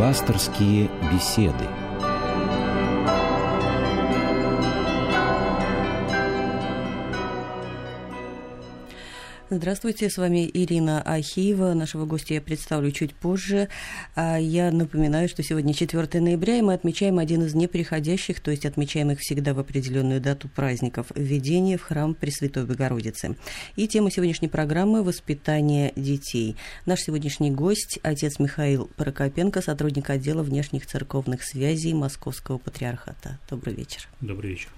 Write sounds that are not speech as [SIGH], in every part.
Пасторские беседы. Здравствуйте, с вами Ирина Ахиева. Нашего гостя я представлю чуть позже. А я напоминаю, что сегодня 4 ноября, и мы отмечаем один из неприходящих, то есть отмечаемых всегда в определенную дату праздников – введение в храм Пресвятой Богородицы. И тема сегодняшней программы – воспитание детей. Наш сегодняшний гость – отец Михаил Прокопенко, сотрудник отдела внешних церковных связей Московского патриархата. Добрый вечер. Добрый вечер.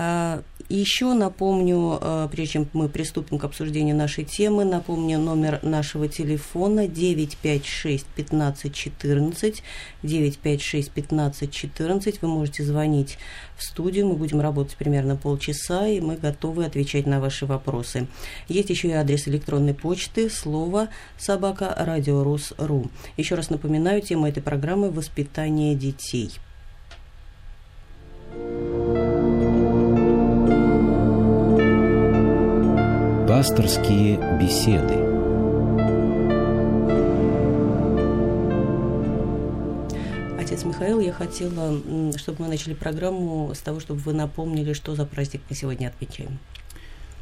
А, еще напомню, а, прежде чем мы приступим к обсуждению нашей темы, напомню номер нашего телефона 956 15 14. 956 15 14. Вы можете звонить в студию, мы будем работать примерно полчаса, и мы готовы отвечать на ваши вопросы. Есть еще и адрес электронной почты, слово собака радиорус.ру. Еще раз напоминаю, тема этой программы – воспитание детей – Пасторские беседы. Отец Михаил, я хотела, чтобы мы начали программу с того, чтобы вы напомнили, что за праздник мы сегодня отмечаем.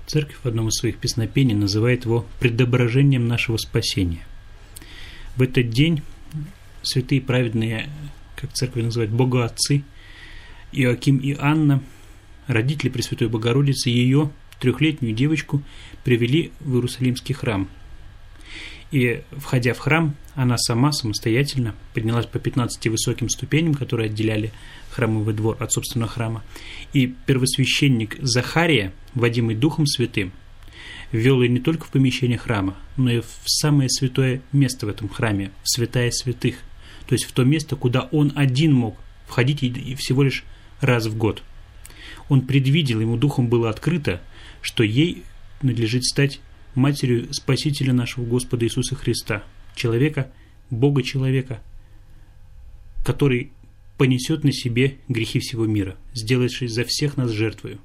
Церковь в одном из своих песнопений называет его предображением нашего спасения. В этот день святые праведные, как церковь называет, богоотцы, Иоаким и Анна, родители Пресвятой Богородицы, ее трехлетнюю девочку привели в Иерусалимский храм. И, входя в храм, она сама самостоятельно поднялась по 15 высоким ступеням, которые отделяли храмовый двор от собственного храма. И первосвященник Захария, водимый Духом Святым, ввел ее не только в помещение храма, но и в самое святое место в этом храме, в святая святых, то есть в то место, куда он один мог входить и всего лишь раз в год. Он предвидел, ему духом было открыто, что ей надлежит стать матерью Спасителя нашего Господа Иисуса Христа, человека, Бога-человека, который понесет на себе грехи всего мира, сделавшись за всех нас жертвою.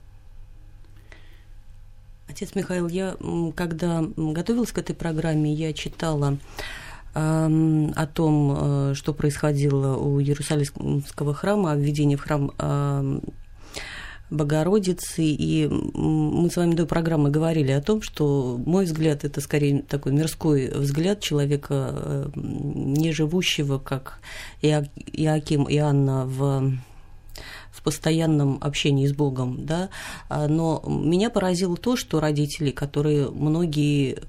Отец Михаил, я когда готовилась к этой программе, я читала о том, э, что происходило у Иерусалимского храма, о введении в храм Богородицы, и мы с вами до программы говорили о том, что мой взгляд это скорее такой мирской взгляд человека, э, не живущего, как Иаким и Анна в в постоянном общении с Богом, да, а, но меня поразило то, что родители, которые многие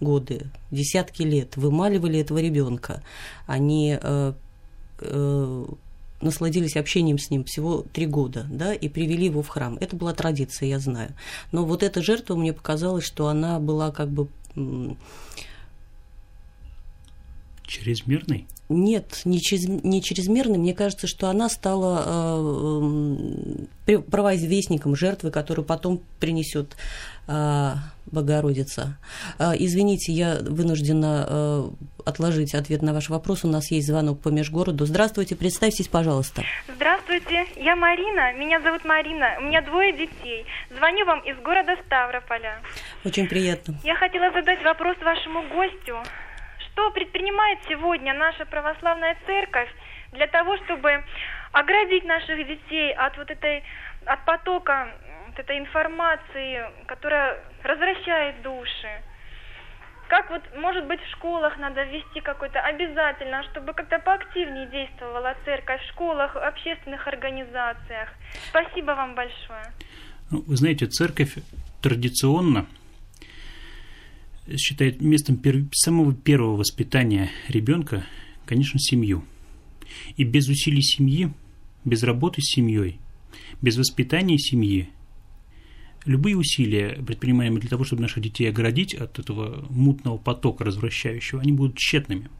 годы, десятки лет вымаливали этого ребенка, они э, э, насладились общением с ним всего три года, да, и привели его в храм. Это была традиция, я знаю. Но вот эта жертва мне показалось, что она была как бы Чрезмерной? Нет, не, через, не чрезмерной. Мне кажется, что она стала э, провозвестником жертвы, которую потом принесет э, Богородица. Э, извините, я вынуждена э, отложить ответ на ваш вопрос. У нас есть звонок по межгороду. Здравствуйте, представьтесь, пожалуйста. Здравствуйте, я Марина. Меня зовут Марина. У меня двое детей. Звоню вам из города Ставрополя. Очень приятно. Я хотела задать вопрос вашему гостю. Что предпринимает сегодня наша православная церковь для того, чтобы оградить наших детей от вот этой, от потока вот этой информации, которая развращает души? Как вот, может быть, в школах надо ввести какой-то обязательно, чтобы как-то поактивнее действовала церковь в школах, в общественных организациях. Спасибо вам большое. Ну, вы знаете, церковь традиционно считает местом пер... самого первого воспитания ребенка, конечно, семью. И без усилий семьи, без работы с семьей, без воспитания семьи, любые усилия, предпринимаемые для того, чтобы наших детей оградить от этого мутного потока развращающего, они будут тщетными.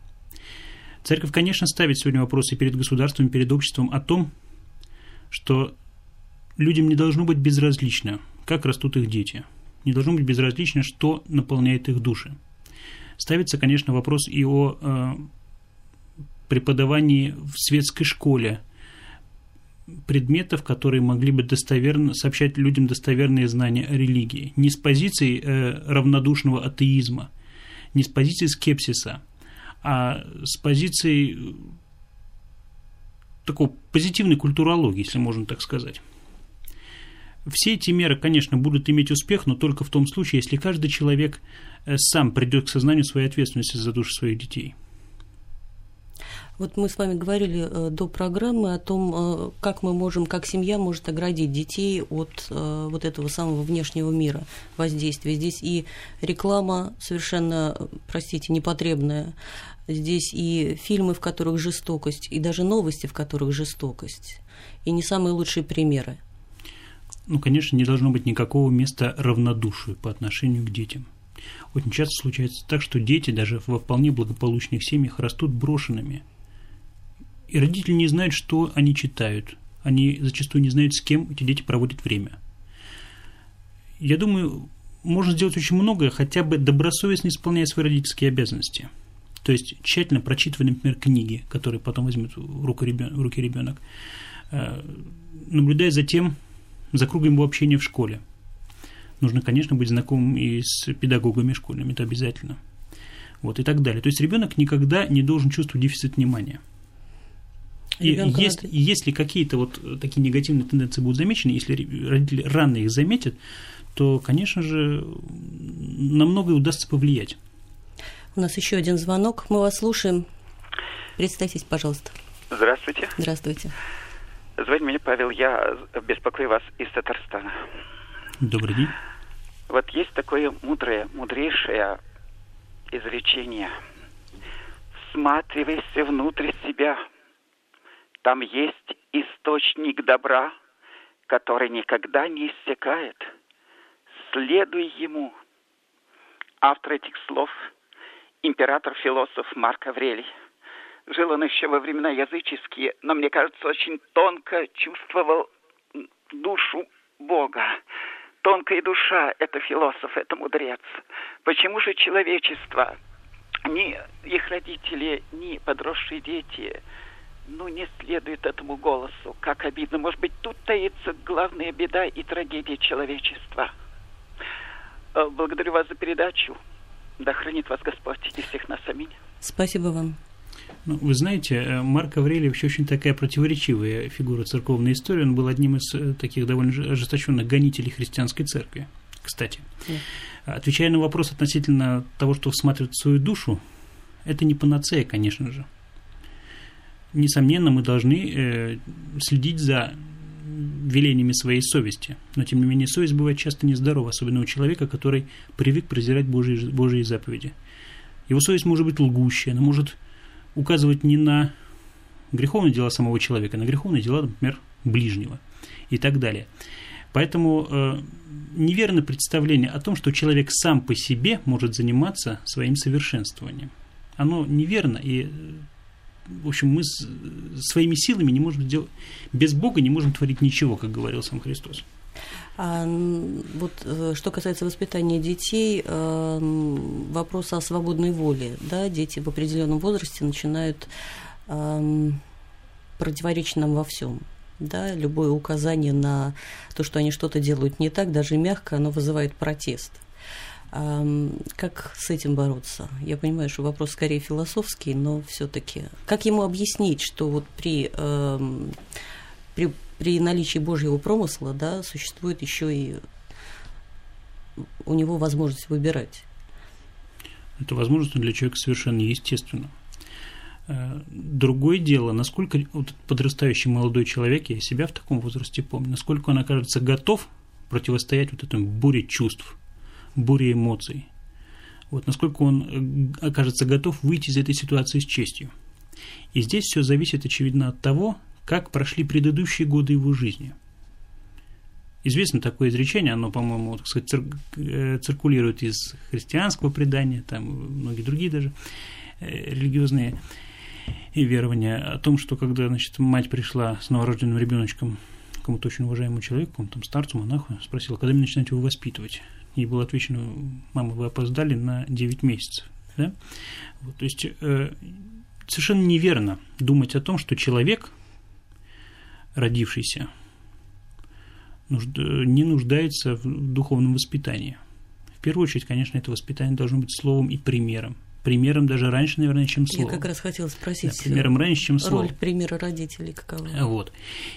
Церковь, конечно, ставит сегодня вопросы перед государством, перед обществом о том, что людям не должно быть безразлично, как растут их дети – не должно быть безразлично, что наполняет их души. Ставится, конечно, вопрос и о э, преподавании в светской школе предметов, которые могли бы достоверно сообщать людям достоверные знания о религии. Не с позиции э, равнодушного атеизма, не с позиции скепсиса, а с позиции такой позитивной культурологии, если можно так сказать. Все эти меры, конечно, будут иметь успех, но только в том случае, если каждый человек э, сам придет к сознанию своей ответственности за души своих детей. Вот мы с вами говорили э, до программы о том, э, как мы можем, как семья может оградить детей от э, вот этого самого внешнего мира воздействия. Здесь и реклама совершенно, простите, непотребная. Здесь и фильмы, в которых жестокость, и даже новости, в которых жестокость. И не самые лучшие примеры. Ну, конечно, не должно быть никакого места равнодушию по отношению к детям. Очень часто случается так, что дети даже во вполне благополучных семьях растут брошенными – и родители не знают, что они читают. Они зачастую не знают, с кем эти дети проводят время. Я думаю, можно сделать очень многое, хотя бы добросовестно исполняя свои родительские обязанности. То есть тщательно прочитывая, например, книги, которые потом возьмет в руки ребенок, э, наблюдая за тем, за кругом его общения в школе. Нужно, конечно, быть знакомым и с педагогами школьными, это обязательно. Вот, и так далее. То есть ребенок никогда не должен чувствовать дефицит внимания. И если, если какие-то вот такие негативные тенденции будут замечены, если родители рано их заметят, то, конечно же, на многое удастся повлиять. У нас еще один звонок. Мы вас слушаем. Представьтесь, пожалуйста. Здравствуйте. Здравствуйте. Звать меня Павел, я беспокою вас из Татарстана. Добрый день. Вот есть такое мудрое, мудрейшее изречение. Всматривайся внутрь себя – там есть источник добра, который никогда не иссякает. Следуй ему. Автор этих слов – император-философ Марк Аврелий. Жил он еще во времена языческие, но, мне кажется, очень тонко чувствовал душу Бога. Тонкая душа – это философ, это мудрец. Почему же человечество, ни их родители, ни подросшие дети – ну, не следует этому голосу. Как обидно. Может быть, тут таится главная беда и трагедия человечества. Э, благодарю вас за передачу. Да хранит вас Господь и всех нас. Аминь. Спасибо вам. Ну, вы знаете, э, Марк Аврелий вообще очень такая противоречивая фигура церковной истории. Он был одним из э, таких довольно ожесточенных гонителей христианской церкви, кстати. Да. Отвечая на вопрос относительно того, что всматривать в свою душу, это не панацея, конечно же несомненно, мы должны э, следить за велениями своей совести. Но, тем не менее, совесть бывает часто нездорова, особенно у человека, который привык презирать Божьи, Божьи заповеди. Его совесть может быть лгущая, она может указывать не на греховные дела самого человека, а на греховные дела, например, ближнего и так далее. Поэтому э, неверно представление о том, что человек сам по себе может заниматься своим совершенствованием. Оно неверно, и в общем, мы с, своими силами не можем делать, без Бога не можем творить ничего, как говорил сам Христос. А вот э, что касается воспитания детей, э, вопрос о свободной воле, да, дети в определенном возрасте начинают противоречить нам во всем. Да, любое указание на то, что они что-то делают не так, даже мягко, оно вызывает протест. Как с этим бороться? Я понимаю, что вопрос скорее философский, но все-таки как ему объяснить, что вот при, при, при наличии Божьего промысла да, существует еще и у него возможность выбирать? Это возможность для человека совершенно естественно. Э, другое дело, насколько вот подрастающий молодой человек, я себя в таком возрасте помню, насколько он окажется готов противостоять вот этому буре чувств, буре эмоций. Вот насколько он э, окажется готов выйти из этой ситуации с честью. И здесь все зависит, очевидно, от того, как прошли предыдущие годы его жизни. Известно такое изречение, оно, по-моему, так сказать, цир- э, циркулирует из христианского предания, там многие другие даже э, религиозные верования, о том, что когда значит, мать пришла с новорожденным ребеночком кому-то очень уважаемому человеку, там старцу, монаху, спросила, когда мне начинать его воспитывать? Ей было отвечено, мама, вы опоздали на 9 месяцев. Да? Вот, то есть э, совершенно неверно думать о том, что человек, родившийся, нужд... не нуждается в духовном воспитании. В первую очередь, конечно, это воспитание должно быть словом и примером, примером даже раньше, наверное, чем словом. Я как раз хотела спросить. Да, примером раньше, чем словом. Роль примера родителей какова? Вот.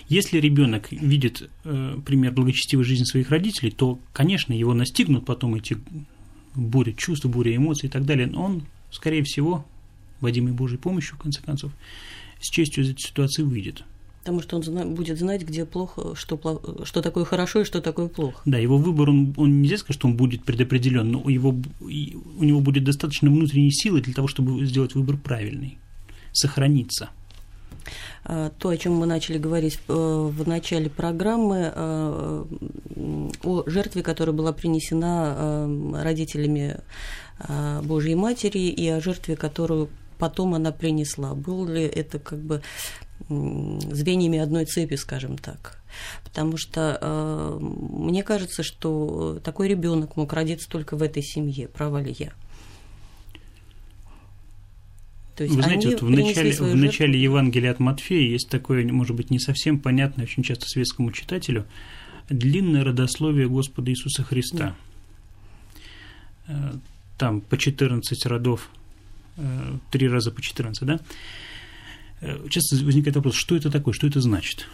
Если ребенок видит э, пример благочестивой жизни своих родителей, то, конечно, его настигнут потом эти буря чувств, буря эмоций и так далее. Но он, скорее всего, водимый Божьей помощью, в конце концов, с честью из этой ситуации выйдет. Потому что он зна- будет знать, где плохо, что, что такое хорошо и что такое плохо. Да, его выбор, он, он нельзя сказать, что он будет предопределен, но его, у него будет достаточно внутренней силы для того, чтобы сделать выбор правильный, сохраниться. А, то, о чем мы начали говорить в э, начале программы, э, о жертве, которая была принесена э, родителями Божьей Матери, и о жертве, которую потом она принесла. Был ли это как бы звеньями одной цепи, скажем так. Потому что э, мне кажется, что такой ребенок мог родиться только в этой семье. Права ли я? То есть Вы знаете, вот в начале, в начале Евангелия от Матфея есть такое, может быть, не совсем понятное очень часто светскому читателю, длинное родословие Господа Иисуса Христа. Да. Э, там по 14 родов, э, три раза по 14, да? Э, часто возникает вопрос, что это такое, что это значит?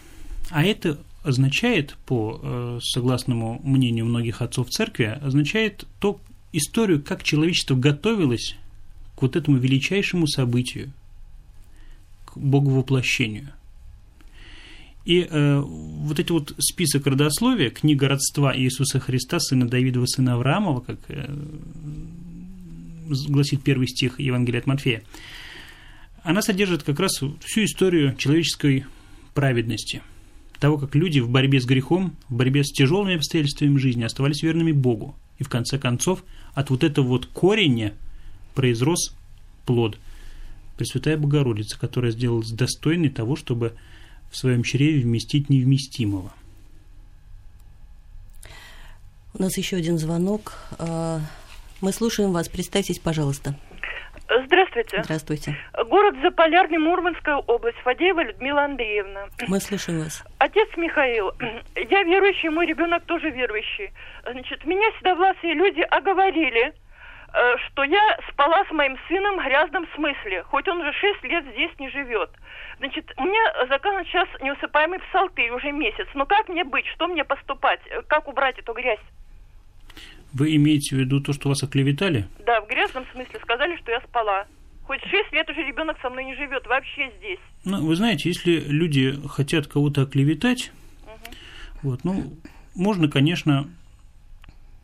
А это означает, по э, согласному мнению многих отцов церкви, означает то историю, как человечество готовилось к вот этому величайшему событию, к Боговоплощению. И э, вот эти вот список родословия, книга родства Иисуса Христа, сына Давидова, сына Авраамова, как э, гласит первый стих Евангелия от Матфея, она содержит как раз всю историю человеческой праведности, того, как люди в борьбе с грехом, в борьбе с тяжелыми обстоятельствами жизни оставались верными Богу. И в конце концов от вот этого вот кореня произрос плод. Пресвятая Богородица, которая сделалась достойной того, чтобы в своем чреве вместить невместимого. У нас еще один звонок. А, мы слушаем вас. Представьтесь, пожалуйста. Здравствуйте. Здравствуйте. Город Заполярный, Мурманская область. Фадеева Людмила Андреевна. Мы слушаем вас. Отец Михаил, я верующий, мой ребенок тоже верующий. Значит, меня седовласые люди оговорили, э, что я спала с моим сыном в грязном смысле, хоть он уже шесть лет здесь не живет. Значит, у меня заказан сейчас неусыпаемый псалтырь уже месяц. Но как мне быть? Что мне поступать? Как убрать эту грязь? Вы имеете в виду то, что вас оклеветали? Да, в грязном смысле сказали, что я спала. Хоть шесть лет уже ребенок со мной не живет, вообще здесь. Ну, вы знаете, если люди хотят кого-то оклеветать, угу. вот, ну, можно, конечно,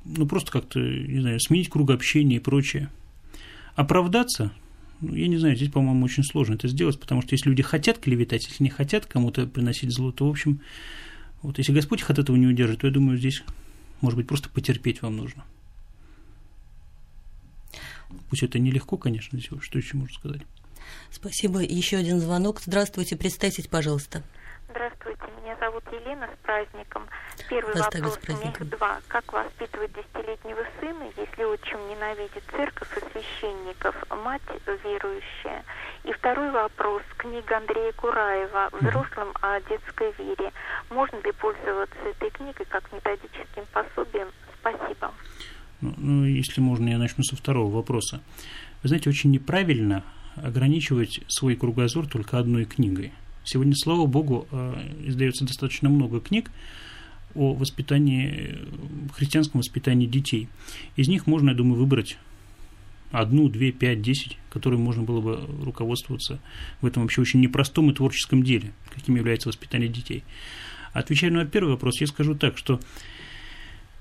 ну, просто как-то, не знаю, сменить круг общения и прочее. Оправдаться, ну, я не знаю, здесь, по-моему, очень сложно это сделать, потому что если люди хотят клеветать, если не хотят кому-то приносить зло, то, в общем, вот если Господь их от этого не удержит, то я думаю, здесь может быть, просто потерпеть вам нужно. Пусть это нелегко, конечно, что еще можно сказать. Спасибо. Еще один звонок. Здравствуйте, представьтесь, пожалуйста. Здравствуйте, меня зовут Елена с праздником. Первый Вас вопрос у меня два. Как воспитывать десятилетнего сына, если отчим ненавидит церковь и священников, мать верующая? И второй вопрос. Книга Андрея Кураева «Взрослым о детской вере». Можно ли пользоваться этой книгой как методическим пособием? Спасибо. Ну, ну, если можно, я начну со второго вопроса. Вы знаете, очень неправильно ограничивать свой кругозор только одной книгой. Сегодня, слава богу, э, издается достаточно много книг о воспитании, христианском воспитании детей. Из них можно, я думаю, выбрать одну, две, пять, десять, которыми можно было бы руководствоваться в этом вообще очень непростом и творческом деле, каким является воспитание детей. Отвечая на первый вопрос, я скажу так, что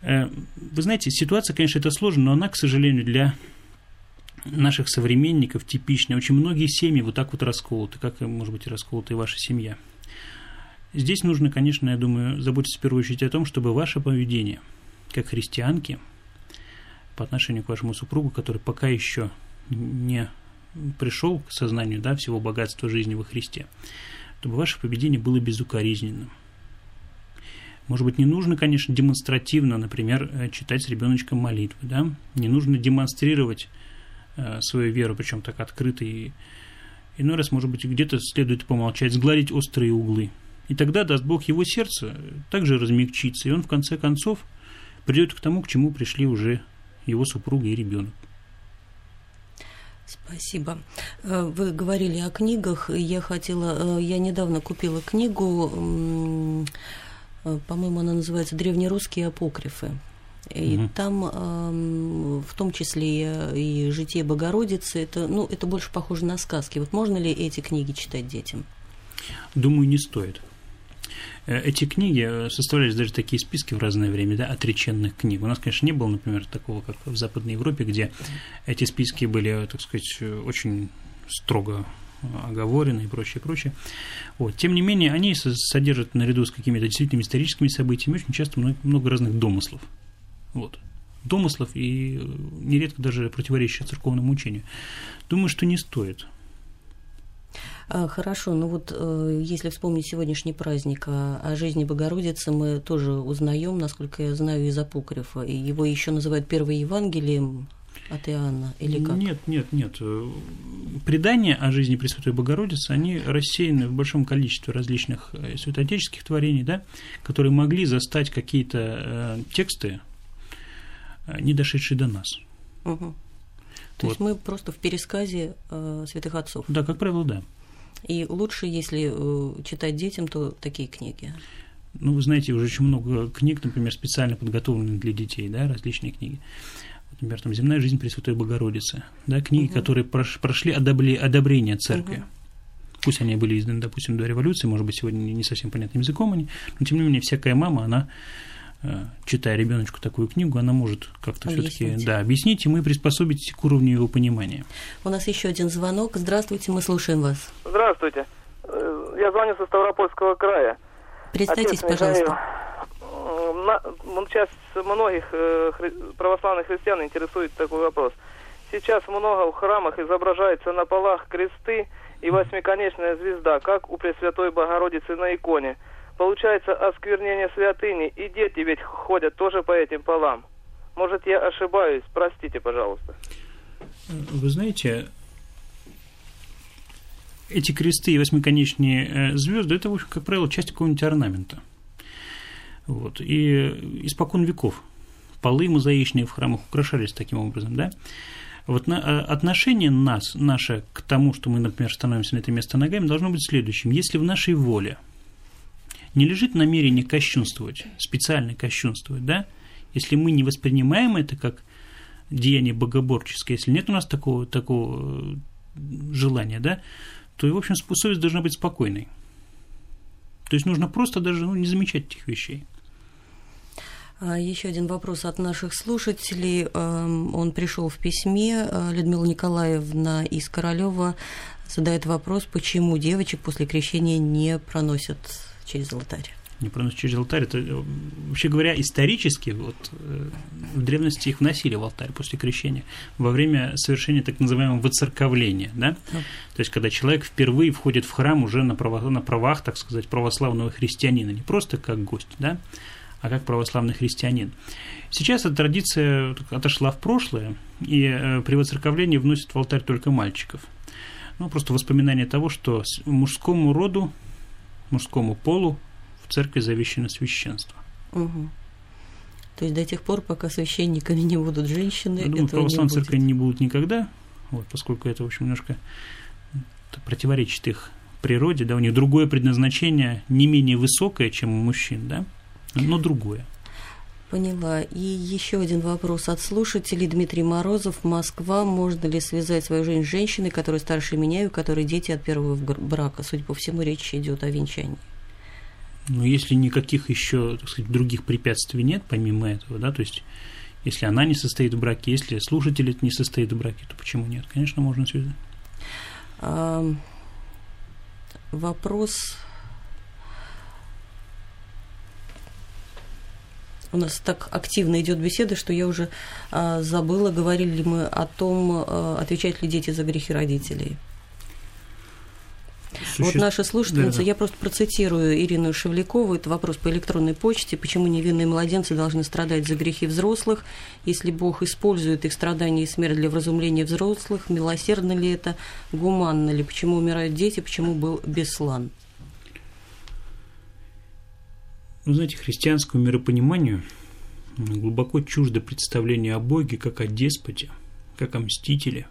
э, вы знаете, ситуация, конечно, это сложно, но она, к сожалению, для наших современников типичная. Очень многие семьи вот так вот расколоты, как, может быть, расколота и ваша семья. Здесь нужно, конечно, я думаю, заботиться в первую очередь о том, чтобы ваше поведение, как христианки, по отношению к вашему супругу, который пока еще не пришел к сознанию да, всего богатства жизни во Христе, чтобы ваше поведение было безукоризненным. Может быть, не нужно, конечно, демонстративно, например, э, читать с ребеночком молитвы, да? Не нужно демонстрировать свою веру, причем так открыто и иной раз, может быть, где-то следует помолчать, сгладить острые углы. И тогда, даст Бог, его сердце также размягчится, и он в конце концов придет к тому, к чему пришли уже его супруга и ребенок. Спасибо. Э, вы говорили о книгах. Я хотела, э, я недавно купила книгу, э, по-моему, она называется «Древнерусские апокрифы». И угу. там в том числе и «Житие Богородицы», это, ну, это больше похоже на сказки. Вот можно ли эти книги читать детям? Думаю, не стоит. Э, эти книги э, составлялись даже такие списки в разное время, да, отреченных книг. У нас, конечно, не было, например, такого, как в Западной Европе, где эти списки были, так сказать, очень строго оговорены и прочее, прочее. Вот. Тем не менее, они содержат наряду с какими-то действительно историческими событиями очень часто много, много разных домыслов. Вот. Домыслов и э, нередко даже противоречащих церковному учению. Думаю, что не стоит. А, хорошо, ну вот э, если вспомнить сегодняшний праздник о, о жизни Богородицы, мы тоже узнаем, насколько я знаю, из апокрифа. И его еще называют первым Евангелием от Иоанна, или как? Нет, нет, нет. Предания о жизни Пресвятой Богородицы, они рассеяны в большом количестве различных э, святоотеческих творений, да, которые могли застать какие-то э, тексты, э, не дошедшие до нас. Угу. То вот. есть мы просто в пересказе э, святых отцов. Да, как правило, да. И лучше, если э, читать детям, то такие книги. Ну, вы знаете, уже очень много книг, например, специально подготовленных для детей, да, различные книги. Например, там «Земная жизнь Пресвятой Богородицы», да, книги, угу. которые прошли одобли, одобрение церкви. Угу. Пусть они были изданы, допустим, до революции, может быть, сегодня не совсем понятным языком они, но тем не менее всякая мама, она Э, читая ребеночку такую книгу, она может как-то все-таки да, объяснить, и мы приспособить к уровню его понимания. У нас еще один звонок. Здравствуйте, мы слушаем вас. Здравствуйте. Э, я звоню со Ставропольского края. Представьтесь, Отец пожалуйста. Сейчас многих э, православных христиан интересует такой вопрос. Сейчас много в храмах изображается на полах кресты и восьмиконечная звезда, как у Пресвятой Богородицы на иконе – Получается осквернение святыни, и дети ведь ходят тоже по этим полам. Может, я ошибаюсь, простите, пожалуйста. Вы знаете, эти кресты и восьмиконечные э, звезды, это, в общем, как правило, часть какого-нибудь орнамента. Вот. И испокон веков полы мозаичные в храмах украшались таким образом, да? Вот на, э, отношение нас, наше к тому, что мы, например, становимся на это место ногами, должно быть следующим. Если в нашей воле – не лежит намерение кощунствовать, специально кощунствовать, да? Если мы не воспринимаем это как деяние богоборческое, если нет у нас такого, такого э, желания, да, то, в общем, совесть должна быть спокойной. То есть нужно просто даже ну, не замечать этих вещей. А, Еще один вопрос от наших слушателей. Эм, он пришел в письме. Э, Людмила Николаевна из Королева задает вопрос, почему девочек после крещения не проносят через алтарь? Не проносят через алтарь. Это, э, вообще говоря, исторически вот, э, в древности их вносили в алтарь после крещения во время совершения так называемого воцерковления. Да? Да. То есть, когда человек впервые входит в храм уже на правах, на правах, так сказать, православного христианина, не просто как гость, да, а как православный христианин. Сейчас эта традиция отошла в прошлое, и э, при воцерковлении вносят в алтарь только мальчиков. Ну, просто воспоминание того, что мужскому роду мужскому полу в церкви завещено священство. Угу. То есть до тех пор, пока священниками не будут женщины, Я думаю, православной церкви не будут никогда, вот, поскольку это, в общем, немножко противоречит их природе, да, у них другое предназначение, не менее высокое, чем у мужчин, да, но другое. Поняла. И еще один вопрос от слушателей. Дмитрий Морозов, Москва. Можно ли связать свою жизнь с женщиной, которая старше меня и у которой дети от первого брака? Судя по всему, речь идет о венчании. Ну, если никаких еще, так сказать, других препятствий нет, помимо этого, да, то есть если она не состоит в браке, если слушатель не состоит в браке, то почему нет? Конечно, можно связать. А, вопрос у нас так активно идет беседа, что я уже а, забыла, говорили ли мы о том, а, отвечают ли дети за грехи родителей. Суще... Вот наша слушательница, да, да. я просто процитирую Ирину Шевлякову, это вопрос по электронной почте, почему невинные младенцы должны страдать за грехи взрослых, если Бог использует их страдания и смерть для вразумления взрослых, милосердно ли это, гуманно ли, почему умирают дети, почему был Беслан? Вы знаете, христианскому миропониманию глубоко чуждо представление о Боге как о деспоте, как о мстителе,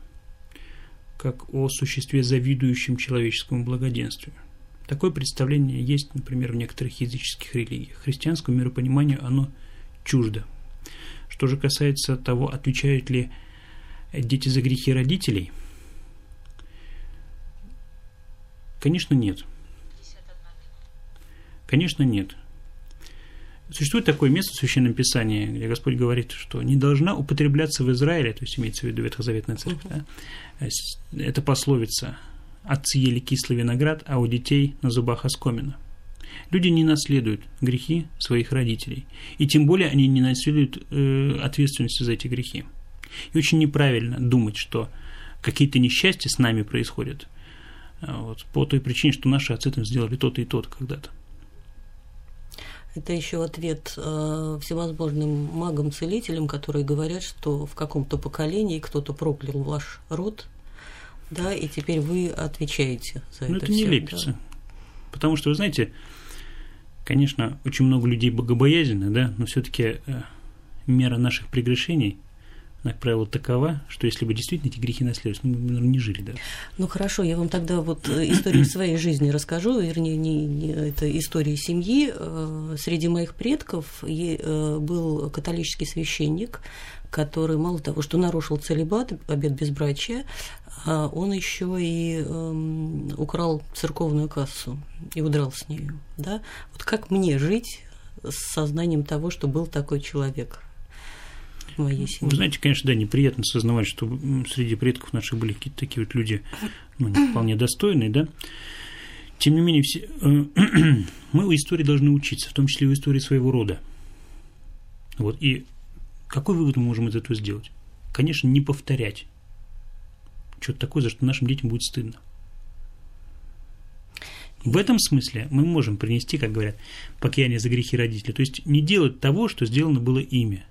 как о существе, завидующем человеческому благоденствию. Такое представление есть, например, в некоторых языческих религиях. Христианскому миропониманию оно чуждо. Что же касается того, отвечают ли дети за грехи родителей, конечно, нет. Конечно, нет. Существует такое место в Священном Писании, где Господь говорит, что не должна употребляться в Израиле, то есть имеется в виду Ветхозаветная церковь, да? это пословица «Отцы ели кислый виноград, а у детей на зубах оскомина». Люди не наследуют грехи своих родителей, и тем более они не наследуют э, ответственности за эти грехи. И очень неправильно думать, что какие-то несчастья с нами происходят а вот, по той причине, что наши отцы там сделали то-то и то-то когда-то. Это еще ответ э, всевозможным магам-целителям, которые говорят, что в каком-то поколении кто-то проклял ваш род, да, и теперь вы отвечаете за Но это. это не лепится. Да. Потому что, вы знаете, конечно, очень много людей богобоязненны, да, но все-таки э, мера наших прегрешений – как правило, такова, что если бы действительно эти грехи наследовались, мы бы, наверное, не жили даже. Ну хорошо, я вам тогда вот э, историю своей жизни расскажу, вернее, не, не это история семьи. Э, среди моих предков э, был католический священник, который мало того, что нарушил целебат, обет безбрачия, а он еще и эм, украл церковную кассу и удрал с нею. Да? Вот как мне жить с сознанием того, что был такой человек? Моей семьи. Вы знаете, конечно, да, неприятно осознавать, что среди предков наших были какие-то такие вот люди, ну, не вполне достойные, да. Тем не менее, все, э, [CLEARS THROAT] мы у истории должны учиться, в том числе и у истории своего рода. Вот, и какой вывод мы можем из этого сделать? Конечно, не повторять что-то такое, за что нашим детям будет стыдно. В этом смысле мы можем принести, как говорят, покаяние за грехи родителей. То есть не делать того, что сделано было ими.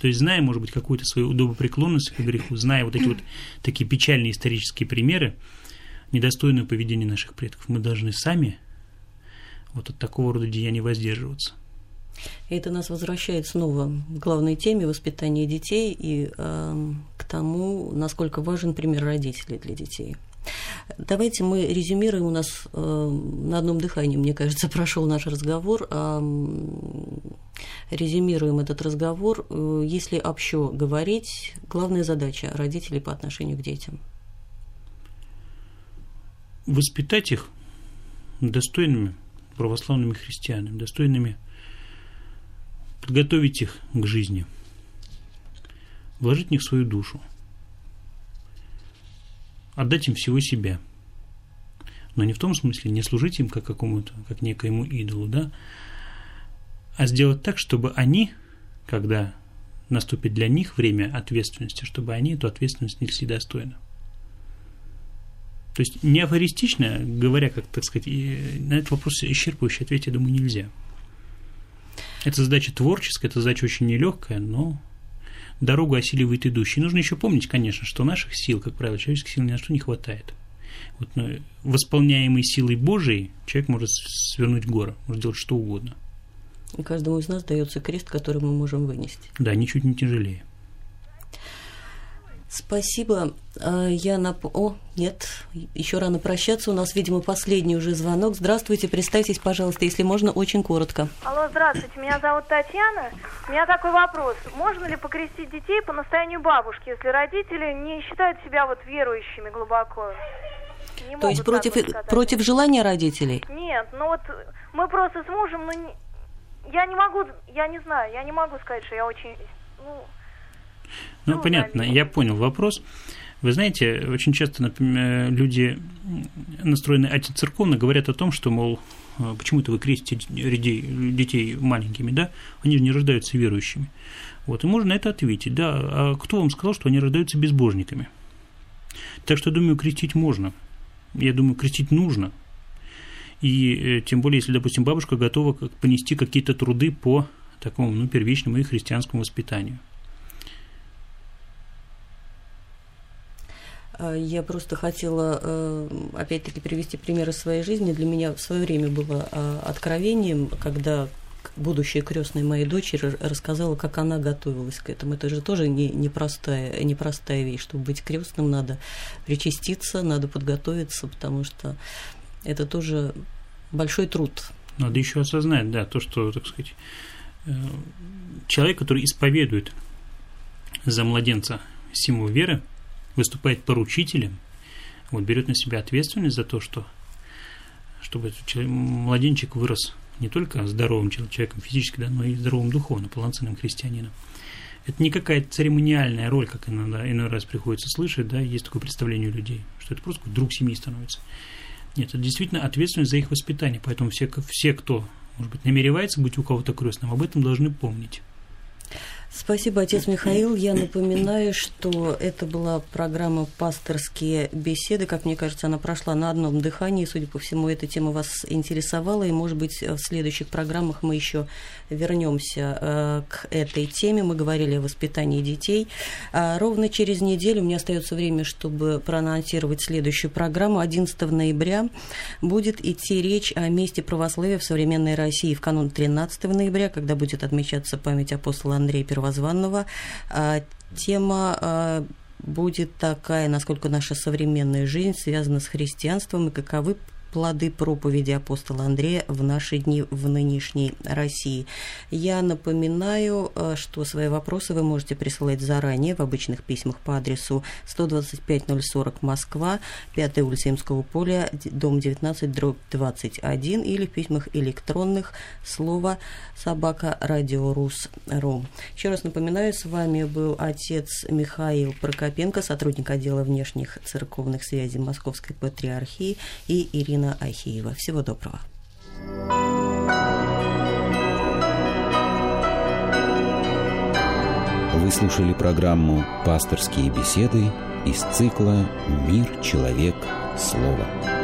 То есть, зная, может быть, какую-то свою удобопреклонность к греху, зная вот эти вот такие печальные исторические примеры, недостойное поведение наших предков, мы должны сами вот от такого рода деяний воздерживаться. Это нас возвращает снова к главной теме воспитания детей и э, к тому, насколько важен пример родителей для детей. Давайте мы резюмируем. У нас э, на одном дыхании, мне кажется, [LAUGHS] прошел наш разговор. Резюмируем этот разговор. Э, если общо говорить, главная задача родителей по отношению к детям. Воспитать их достойными православными христианами, достойными подготовить их к жизни, вложить в них свою душу – отдать им всего себя. Но не в том смысле не служить им как какому-то, как некоему идолу, да, а сделать так, чтобы они, когда наступит для них время ответственности, чтобы они эту ответственность несли достойно. То есть не афористично, говоря, как, так сказать, на этот вопрос исчерпывающий ответ, я думаю, нельзя. Это задача творческая, это задача очень нелегкая, но дорогу осиливает идущий. Нужно еще помнить, конечно, что наших сил, как правило, человеческих сил ни на что не хватает. Вот, ну, восполняемой силой Божией человек может свернуть горы, может делать что угодно. И каждому из нас дается крест, который мы можем вынести. Да, ничуть не тяжелее. Спасибо. А, я нап... О, нет, еще рано прощаться. У нас, видимо, последний уже звонок. Здравствуйте, представьтесь, пожалуйста, если можно, очень коротко. Алло, здравствуйте, меня зовут Татьяна. У меня такой вопрос. Можно ли покрестить детей по настоянию бабушки, если родители не считают себя вот верующими глубоко? Не То есть против, против желания родителей? Нет, ну вот мы просто с мужем, ну, не... я не могу, я не знаю, я не могу сказать, что я очень, ну, ну, ну понятно, наверное. я понял вопрос. Вы знаете, очень часто, например, люди, настроенные антицерковно, говорят о том, что, мол, «А почему это вы крестите детей, детей маленькими, да? Они же не рождаются верующими. Вот, и можно на это ответить, да. А кто вам сказал, что они рождаются безбожниками? Так что, думаю, крестить можно. Я думаю, крестить нужно. И э, тем более, если, допустим, бабушка готова понести какие-то труды по такому, ну, первичному и христианскому воспитанию. Я просто хотела, э, опять-таки, привести примеры своей жизни. Для меня в свое время было а, откровением, когда будущая крестная моей дочери рассказала, как она готовилась к этому. Это же тоже не, непростая, непростая вещь. Чтобы быть крестным, надо причаститься, надо подготовиться, потому что это тоже большой труд. Надо еще осознать, да, то, что, так сказать, э, человек, который исповедует за младенца символ веры, выступает поручителем, вот, берет на себя ответственность за то, что чтобы младенчик вырос не только здоровым человеком физически, да, но и здоровым духовно, полноценным христианином. Это не какая-то церемониальная роль, как иногда, иной раз приходится слышать, да, есть такое представление у людей, что это просто друг семьи становится. Нет, это действительно ответственность за их воспитание, поэтому все, все кто, может быть, намеревается быть у кого-то крестным, об этом должны помнить. Спасибо, отец Михаил. Я напоминаю, что это была программа «Пасторские беседы». Как мне кажется, она прошла на одном дыхании. Судя по всему, эта тема вас интересовала, и, может быть, в следующих программах мы еще вернемся э, к этой теме. Мы говорили о воспитании детей. А ровно через неделю, у меня остается время, чтобы проанонсировать следующую программу. 11 ноября будет идти речь о месте православия в современной России в канун 13 ноября, когда будет отмечаться память апостола Андрея Первого Первозванного. А, тема а, будет такая, насколько наша современная жизнь связана с христианством и каковы плоды проповеди апостола Андрея в наши дни в нынешней России. Я напоминаю, э, что свои вопросы вы можете присылать заранее в обычных письмах по адресу 125040 Москва, 5 улица Имского поля, дом 19, дробь 21 или в письмах электронных слово собака радиорус.ру. Еще раз напоминаю, с вами был отец Михаил Прокопенко, сотрудник отдела внешних церковных связей Московской патриархии и Ирина Ирина Ахиева. Всего доброго. Вы слушали программу «Пасторские беседы» из цикла «Мир, человек, слово».